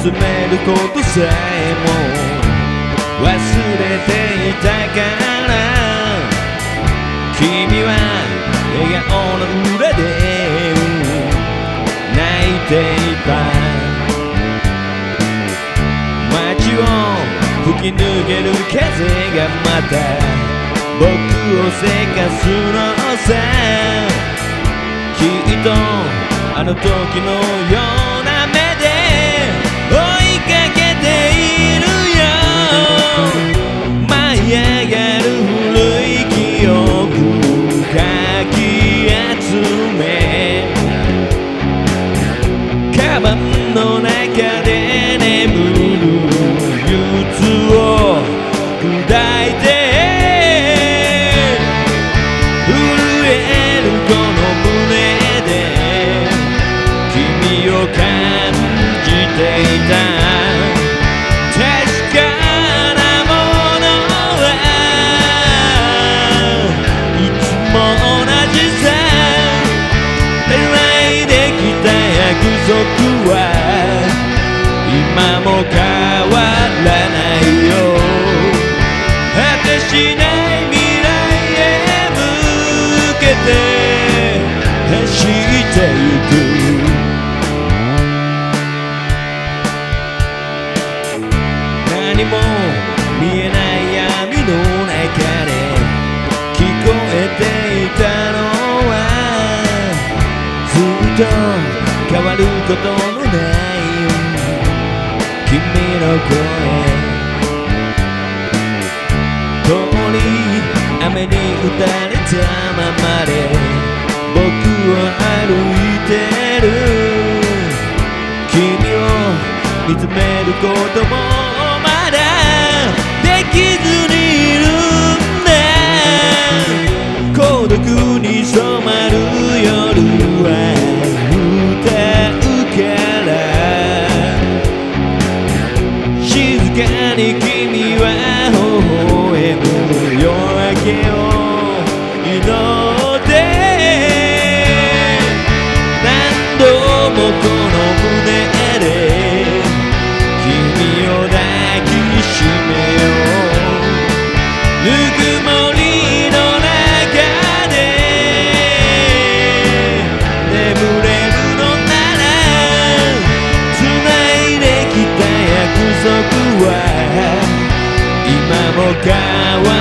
詰めることさえも忘れていたから。君は笑顔の裏で泣いていた。街を吹き抜ける風がまた僕をせかすのさ。きっとあの時のような time. 走ってゆく何も見えない闇の中で聞こえていたのはずっと変わることのない君の声通り雨に打たれたままで。僕は歩いてる。君を見つめることも una